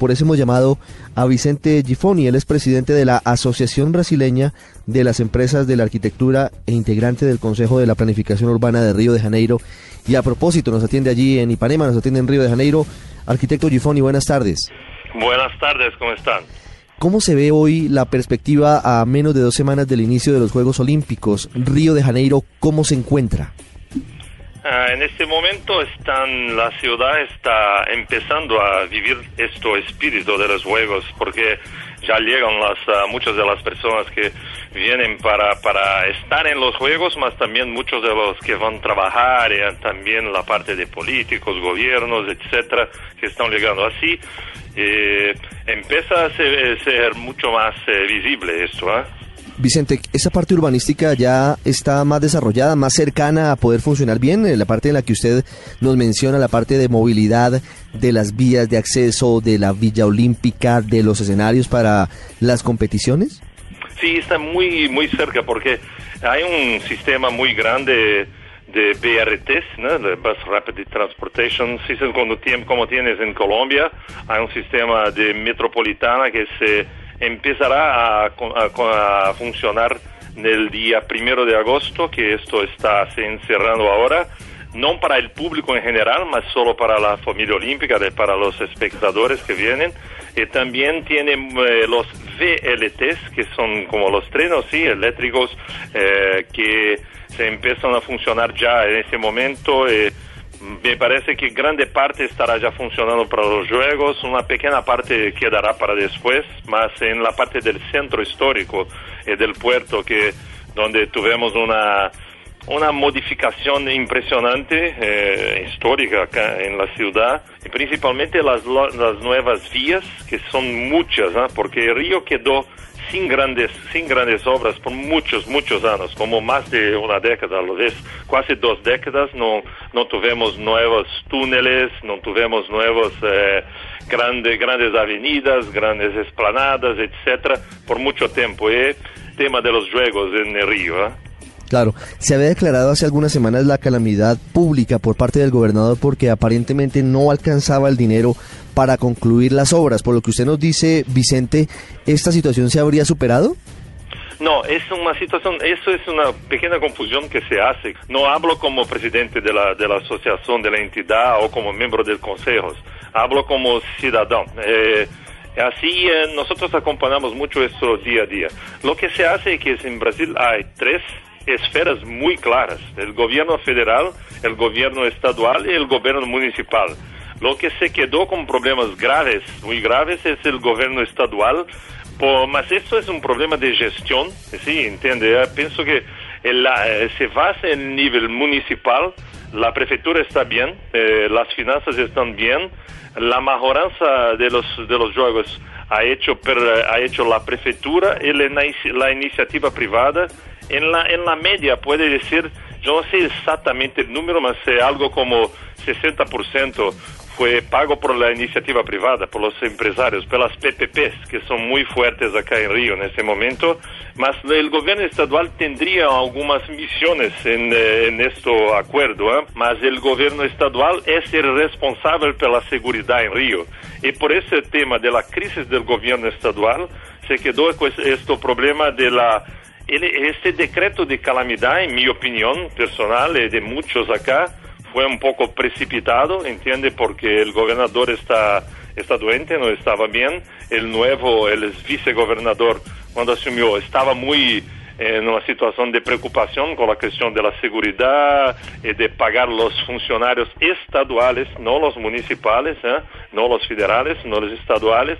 por eso hemos llamado a Vicente Gifoni, él es presidente de la Asociación Brasileña de las Empresas de la Arquitectura e integrante del Consejo de la Planificación Urbana de Río de Janeiro. Y a propósito, nos atiende allí en Ipanema, nos atiende en Río de Janeiro. Arquitecto Gifoni, buenas tardes. Buenas tardes, ¿cómo están? ¿Cómo se ve hoy la perspectiva a menos de dos semanas del inicio de los Juegos Olímpicos? Río de Janeiro, ¿cómo se encuentra? Ah, en este momento están, la ciudad está empezando a vivir este espíritu de los Juegos, porque ya llegan las, ah, muchas de las personas que vienen para, para estar en los Juegos, más también muchos de los que van a trabajar, y también la parte de políticos, gobiernos, etcétera, que están llegando así. Eh, empieza a ser, mucho más eh, visible esto. ¿eh? Vicente, ¿esa parte urbanística ya está más desarrollada, más cercana a poder funcionar bien? En la parte en la que usted nos menciona, la parte de movilidad, de las vías de acceso, de la Villa Olímpica, de los escenarios para las competiciones? Sí, está muy, muy cerca porque hay un sistema muy grande de BRTs, ¿no? de Bus Rapid Transportation System, como tienes en Colombia, hay un sistema de metropolitana que se empezará a, funcionar el día primero de agosto, que esto está se encerrando ahora, no para el público en general, mas solo para la familia olímpica, de, para los espectadores que vienen. Y también tiene eh, los VLTs, que son como los trenes sí, eléctricos, eh, que se empiezan a funcionar ya en este momento. Eh, me parece que grande parte estará ya funcionando para los juegos, una pequeña parte quedará para después, más en la parte del centro histórico y del puerto, que donde tuvimos una, una modificación impresionante, eh, histórica acá en la ciudad, y principalmente las, las nuevas vías, que son muchas, porque Río quedó sin grandes, sin grandes obras por muchos, muchos años, como más de una década, a lo vez casi dos décadas, no, no tuvimos nuevos túneles, no tuvimos nuevos eh, grandes, grandes avenidas, grandes esplanadas, etcétera, por mucho tiempo. Y tema de los juegos en el río. ¿eh? Claro, se había declarado hace algunas semanas la calamidad pública por parte del gobernador porque aparentemente no alcanzaba el dinero para concluir las obras. Por lo que usted nos dice, Vicente, ¿esta situación se habría superado? No, es una situación, eso es una pequeña confusión que se hace. No hablo como presidente de la, de la asociación, de la entidad o como miembro del consejo, hablo como ciudadano. Eh, así eh, nosotros acompañamos mucho esto día a día. Lo que se hace es que en Brasil hay tres esferas muy claras, el gobierno federal, el gobierno estadual y el gobierno municipal. Lo que se quedó con problemas graves, muy graves, es el gobierno estadual, mas esto es un problema de gestión, ¿sí? ¿Entiende? Pienso que eh, se basa en el nivel municipal, la prefectura está bien, eh, las finanzas están bien, la mejoranza de los, de los juegos ha hecho, ha hecho la prefectura y la, iniciativa privada. En la, en la media puede decir, yo no sé exactamente el número, pero es algo como 60% fue pago por la iniciativa privada, por los empresarios, por las PPPs, que son muy fuertes acá en Río en este momento, mas el gobierno estadual tendría algunas misiones en, eh, en este acuerdo, ¿eh? mas el gobierno estadual es el responsable por la seguridad en Río. Y por ese tema de la crisis del gobierno estadual, se quedó con este problema de la este decreto de calamidad, en mi opinión personal y de muchos acá, fue un poco precipitado, entiende, porque el gobernador está, está doente, no estaba bien. El nuevo, el vicegobernador, cuando asumió, estaba muy en una situación de preocupación con la cuestión de la seguridad y de pagar los funcionarios estaduales, no los municipales, ¿eh? no los federales, no los estaduales.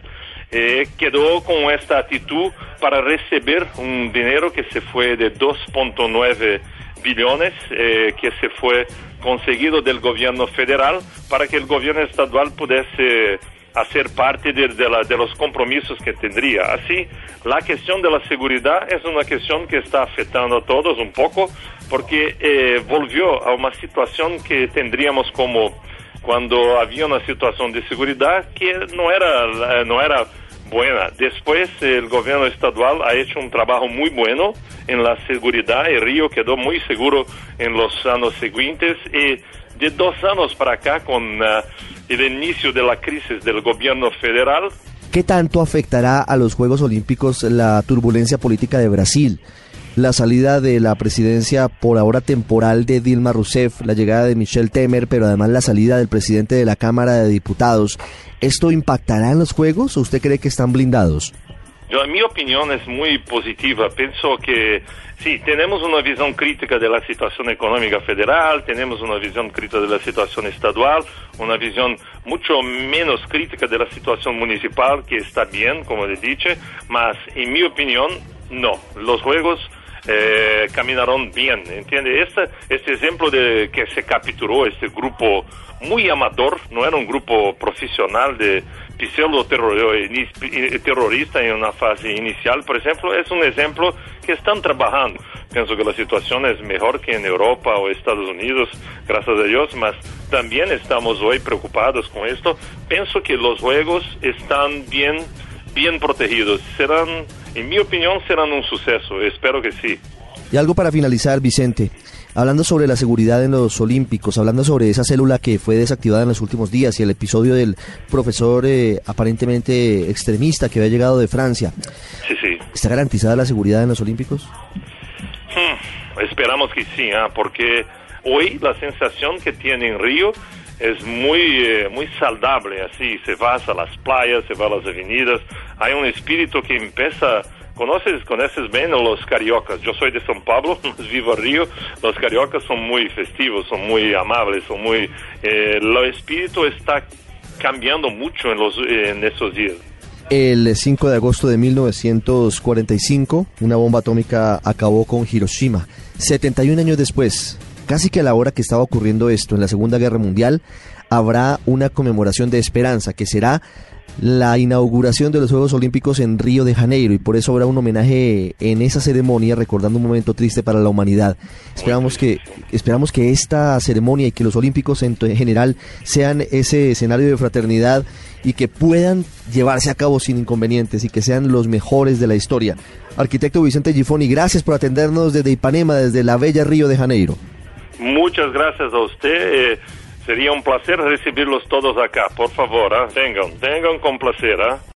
Eh, quedó con esta actitud para recibir un dinero que se fue de 2.9 billones, eh, que se fue conseguido del gobierno federal para que el gobierno estadual pudiese hacer parte de, de, los compromisos que tendría. Así, la cuestión de la seguridad es una cuestión que está afectando a todos un poco porque eh, volvió a una situación que tendríamos como cuando había una situación de seguridad que no era, no era buena. Después el gobierno estadual ha hecho un trabajo muy bueno en la seguridad y Río quedó muy seguro en los años siguientes y de dos años para acá con uh, el inicio de la crisis del gobierno federal. ¿Qué tanto afectará a los Juegos Olímpicos la turbulencia política de Brasil? La salida de la presidencia por ahora temporal de Dilma Rousseff, la llegada de Michel Temer, pero además la salida del presidente de la Cámara de Diputados. ¿Esto impactará en los Juegos o usted cree que están blindados? Yo, en mi opinión es muy positiva. Pienso que sí, tenemos una visión crítica de la situación económica federal, tenemos una visión crítica de la situación estadual, una visión mucho menos crítica de la situación municipal, que está bien, como le dije, mas en mi opinión, no. Los juegos eh, caminaron bien, ¿entiende? Este, este ejemplo de que se capturó este grupo muy amador, no era un grupo profesional de pseudo terrorista en una fase inicial, por ejemplo, es un ejemplo que están trabajando. Pienso que la situación es mejor que en Europa o Estados Unidos, gracias a Dios, mas también estamos hoy preocupados con esto. Pienso que los juegos están bien, bien protegidos. Serán, en mi opinión, serán un suceso. Espero que sí. Y algo para finalizar, Vicente. Hablando sobre la seguridad en los Olímpicos, hablando sobre esa célula que fue desactivada en los últimos días y el episodio del profesor eh, aparentemente extremista que había llegado de Francia. Sí, sí. ¿Está garantizada la seguridad en los Olímpicos? Hmm, esperamos que sí, ¿ah? porque hoy la sensación que tiene en Río es muy, eh, muy saludable, así, se va a las playas, se va a las avenidas, hay un espíritu que empieza ¿Conoces, conoces bien los cariocas? Yo soy de São Paulo, vivo Río. Los cariocas son muy festivos, son muy amables, son muy... Eh, el espíritu está cambiando mucho en, los, en estos días. El 5 de agosto de 1945, una bomba atómica acabó con Hiroshima. 71 años después, casi que a la hora que estaba ocurriendo esto en la Segunda Guerra Mundial, habrá una conmemoración de esperanza que será la inauguración de los Juegos Olímpicos en Río de Janeiro y por eso habrá un homenaje en esa ceremonia recordando un momento triste para la humanidad. Esperamos que esperamos que esta ceremonia y que los Olímpicos en general sean ese escenario de fraternidad y que puedan llevarse a cabo sin inconvenientes y que sean los mejores de la historia. Arquitecto Vicente Gifoni, gracias por atendernos desde Ipanema, desde la bella Río de Janeiro. Muchas gracias a usted. Eh, Sería un placer recibirlos todos acá. Por favor, vengan, vengan con placer. ¿eh?